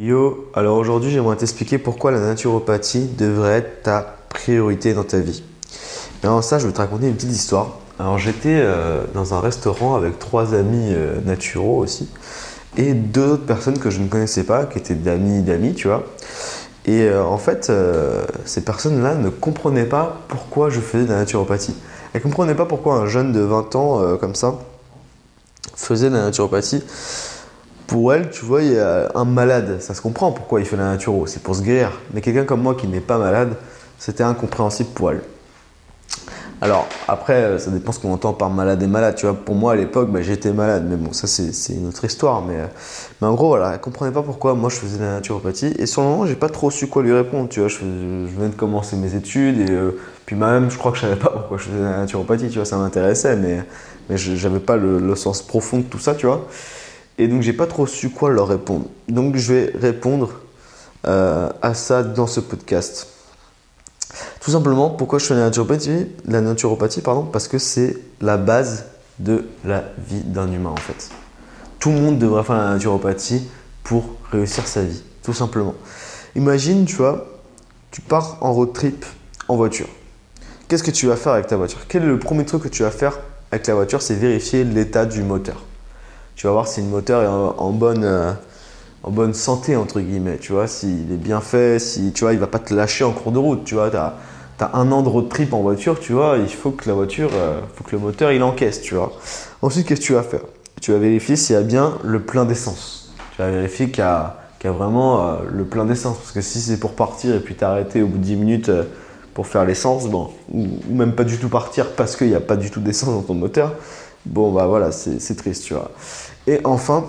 Yo, alors aujourd'hui j'aimerais t'expliquer pourquoi la naturopathie devrait être ta priorité dans ta vie. Mais avant ça, je vais te raconter une petite histoire. Alors j'étais euh, dans un restaurant avec trois amis euh, naturaux aussi et deux autres personnes que je ne connaissais pas, qui étaient d'amis d'amis, tu vois. Et euh, en fait, ces personnes-là ne comprenaient pas pourquoi je faisais de la naturopathie. Elles ne comprenaient pas pourquoi un jeune de 20 ans comme ça faisait de la naturopathie pour elle, tu vois, il y a un malade. Ça se comprend pourquoi il fait la naturo, c'est pour se guérir. Mais quelqu'un comme moi qui n'est pas malade, c'était incompréhensible pour elle. Alors, après, ça dépend ce qu'on entend par malade et malade. Tu vois, pour moi, à l'époque, bah, j'étais malade. Mais bon, ça, c'est une autre histoire. Mais, mais en gros, voilà, elle comprenait pas pourquoi moi je faisais de la naturopathie. Et sur le moment, j'ai pas trop su quoi lui répondre. Tu vois, je, venais de commencer mes études. Et euh, puis, même, je crois que je savais pas pourquoi je faisais de la naturopathie. Tu vois, ça m'intéressait. Mais, mais j'avais pas le, le, sens profond de tout ça, tu vois. Et donc, j'ai pas trop su quoi leur répondre. Donc, je vais répondre euh, à ça dans ce podcast. Tout simplement, pourquoi je fais la naturopathie, la naturopathie pardon, Parce que c'est la base de la vie d'un humain en fait. Tout le monde devrait faire la naturopathie pour réussir sa vie, tout simplement. Imagine, tu vois, tu pars en road trip en voiture. Qu'est-ce que tu vas faire avec ta voiture? Quel est le premier truc que tu vas faire avec la voiture? C'est vérifier l'état du moteur tu vas voir si le moteur est en, bonne, euh, en bonne santé, entre guillemets, tu vois, s'il est bien fait, si, tu vois, va pas te lâcher en cours de route, tu vois, tu as, un an de road trip en voiture, tu vois, il faut que la voiture, euh, le moteur, il encaisse, tu vois. Ensuite, qu'est-ce que tu vas faire? Tu vas vérifier s'il y a bien le plein d'essence. Tu vas vérifier qu'il y, a, vraiment euh, le plein d'essence, parce que si c'est pour partir et puis t'arrêter au bout de 10 minutes pour faire l'essence, bon, ou, même pas du tout partir parce qu'il n'y a pas du tout d'essence dans ton moteur, bon, bah voilà, c'est triste, tu vois. Et enfin,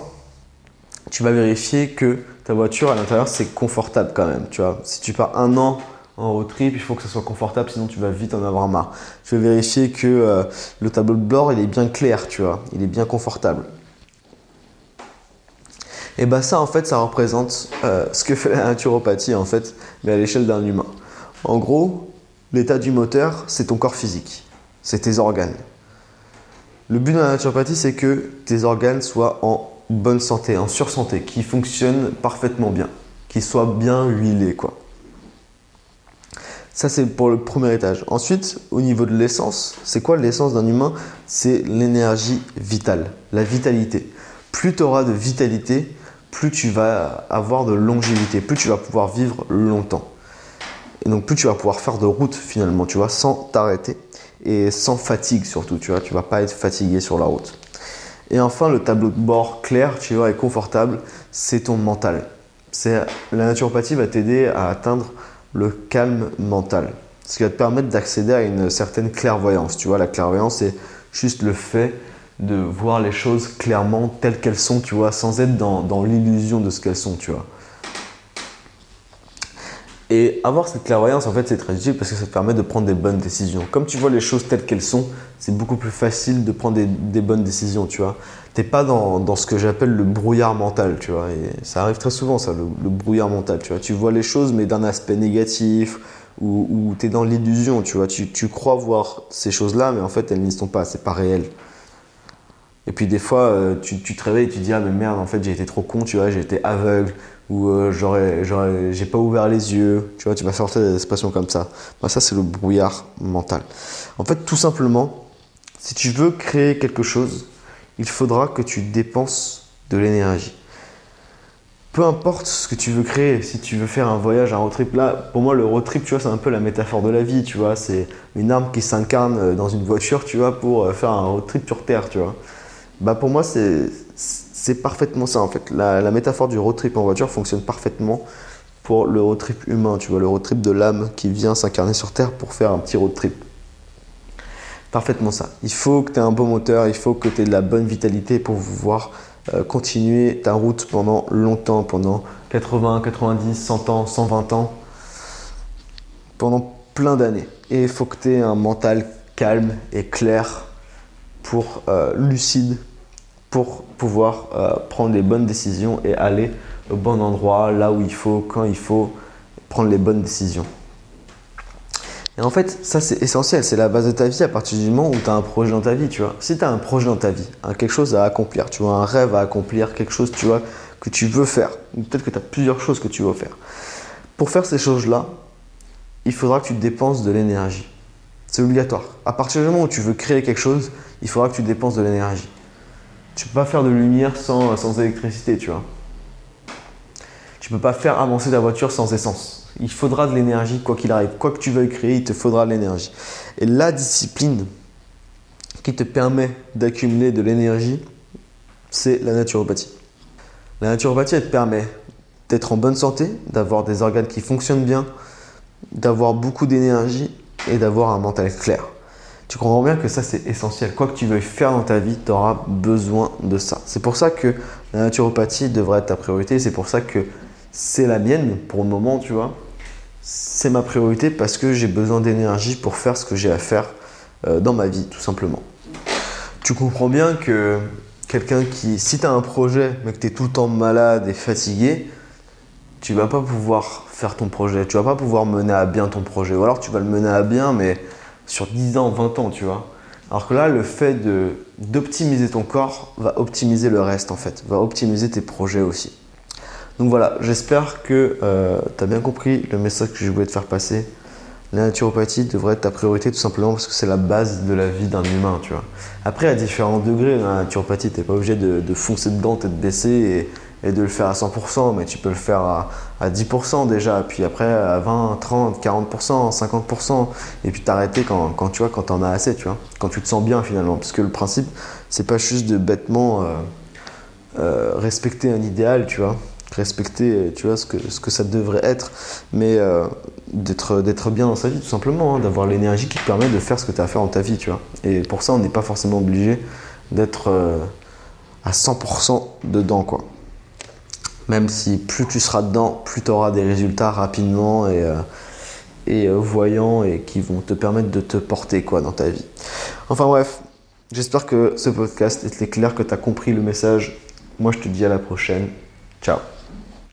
tu vas vérifier que ta voiture à l'intérieur c'est confortable quand même. Tu vois, si tu pars un an en road trip, il faut que ce soit confortable, sinon tu vas vite en avoir marre. Tu vas vérifier que euh, le tableau de bord il est bien clair, tu vois, il est bien confortable. Et bah ça en fait ça représente euh, ce que fait la naturopathie en fait, mais à l'échelle d'un humain. En gros, l'état du moteur c'est ton corps physique, c'est tes organes. Le but de la naturopathie, c'est que tes organes soient en bonne santé, en sursanté, qui fonctionnent parfaitement bien, qu'ils soient bien huilés, quoi. Ça, c'est pour le premier étage. Ensuite, au niveau de l'essence, c'est quoi l'essence d'un humain? C'est l'énergie vitale, la vitalité. Plus tu auras de vitalité, plus tu vas avoir de longévité, plus tu vas pouvoir vivre longtemps. Et donc, plus tu vas pouvoir faire de route finalement, tu vois, sans t'arrêter et sans fatigue surtout, tu vois, tu vas pas être fatigué sur la route. Et enfin, le tableau de bord clair, tu vois, et confortable, c'est ton mental. C'est la naturopathie va t'aider à atteindre le calme mental, ce qui va te permettre d'accéder à une certaine clairvoyance. Tu vois, la clairvoyance, c'est juste le fait de voir les choses clairement telles qu'elles sont, tu vois, sans être dans, dans l'illusion de ce qu'elles sont, tu vois. Et avoir cette clairvoyance, en fait, c'est très utile parce que ça te permet de prendre des bonnes décisions. Comme tu vois les choses telles qu'elles sont, c'est beaucoup plus facile de prendre des, bonnes décisions, tu vois. T'es pas dans, ce que j'appelle le brouillard mental, tu vois. Ça arrive très souvent, ça, le, brouillard mental, tu vois. Tu vois les choses, mais d'un aspect négatif, ou, ou tu es dans l'illusion, tu vois. Tu, tu crois voir ces choses-là, mais en fait, elles n'y sont pas, c'est pas réel. Et puis des fois, euh, tu, tu, te réveilles et tu te dis Ah, mais merde, en fait, j'ai été trop con, tu vois, j'ai été aveugle, ou euh, j'aurais, j'ai pas ouvert les yeux, tu vois, tu vas sortir des expressions comme ça. Bah, ça, c'est le brouillard mental. En fait, tout simplement, si tu veux créer quelque chose, il faudra que tu dépenses de l'énergie. Peu importe ce que tu veux créer, si tu veux faire un voyage, un road trip, là, pour moi, le road trip, tu vois, c'est un peu la métaphore de la vie, tu vois, c'est une arme qui s'incarne euh, dans une voiture, tu vois, pour euh, faire un road trip sur Terre, tu vois. Bah, pour moi, c'est c'est parfaitement ça en fait. La, métaphore du road trip en voiture fonctionne parfaitement pour le road trip humain, tu vois, le road trip de l'âme qui vient s'incarner sur Terre pour faire un petit road trip. Parfaitement ça. Il faut que tu aies un bon moteur, il faut que tu aies de la bonne vitalité pour pouvoir euh, continuer ta route pendant longtemps, pendant 80, 90, 100 ans, 120 ans, pendant plein d'années. Et il faut que tu aies un mental calme et clair pour euh, lucide pour pouvoir euh, prendre les bonnes décisions et aller au bon endroit, là où il faut, quand il faut, prendre les bonnes décisions. Et en fait, ça c'est essentiel, c'est la base de ta vie à partir du moment où tu as un projet dans ta vie, tu vois. Si tu as un projet dans ta vie, quelque chose à accomplir, tu vois, un rêve à accomplir, quelque chose, tu vois, que tu veux faire, ou peut-être que tu as plusieurs choses que tu veux faire. Pour faire ces choses-là, il faudra que tu dépenses de l'énergie. C'est obligatoire. À partir du moment où tu veux créer quelque chose, il faudra que tu dépenses de l'énergie. Tu peux pas faire de lumière sans, électricité, tu vois. Tu peux pas faire avancer ta voiture sans essence. Il faudra de l'énergie, quoi qu'il arrive. Quoi que tu veuilles créer, il te faudra de l'énergie. Et la discipline qui te permet d'accumuler de l'énergie, c'est la naturopathie. La naturopathie, elle te permet d'être en bonne santé, d'avoir des organes qui fonctionnent bien, d'avoir beaucoup d'énergie et d'avoir un mental clair. Tu comprends bien que ça c'est essentiel. Quoi que tu veuilles faire dans ta vie, tu auras besoin de ça. C'est pour ça que la naturopathie devrait être ta priorité. C'est pour ça que c'est la mienne pour le moment, tu vois. C'est ma priorité parce que j'ai besoin d'énergie pour faire ce que j'ai à faire euh, dans ma vie, tout simplement. Tu comprends bien que quelqu'un qui, si tu as un projet mais que tu es tout le temps malade et fatigué, tu vas pas pouvoir faire ton projet, tu vas pas pouvoir mener à bien ton projet. Ou alors tu vas le mener à bien, mais sur 10 ans, 20 ans, tu vois. Alors que là, le fait d'optimiser ton corps va optimiser le reste, en fait, va optimiser tes projets aussi. Donc voilà, j'espère que euh, tu as bien compris le message que je voulais te faire passer. La naturopathie devrait être ta priorité tout simplement parce que c'est la base de la vie d'un humain, tu vois. Après, à différents degrés, la naturopathie, tu n'es pas obligé de, de, foncer dedans, tête baissée et, et de le faire à 100%, mais tu peux le faire à, 10% déjà, puis après à 20%, 30, 40%, 50%, et puis t'arrêter quand, tu vois, quand t'en as assez, tu vois, quand tu te sens bien finalement. Parce que le principe, c'est pas juste de bêtement euh, euh, respecter un idéal, tu vois, respecter, tu vois, ce que, ce que ça devrait être, mais euh, d'être, d'être bien dans sa vie, tout simplement, hein, d'avoir l'énergie qui te permet de faire ce que tu as à faire dans ta vie, tu vois. Et pour ça, on n'est pas forcément obligé d'être à 100% dedans, quoi. Même si plus tu seras dedans, plus tu auras des résultats rapidement et, euh, euh, voyants et qui vont te permettre de te porter quoi dans ta vie. Enfin bref, j'espère que ce podcast était clair, que tu as compris le message. Moi je te dis à la prochaine. Ciao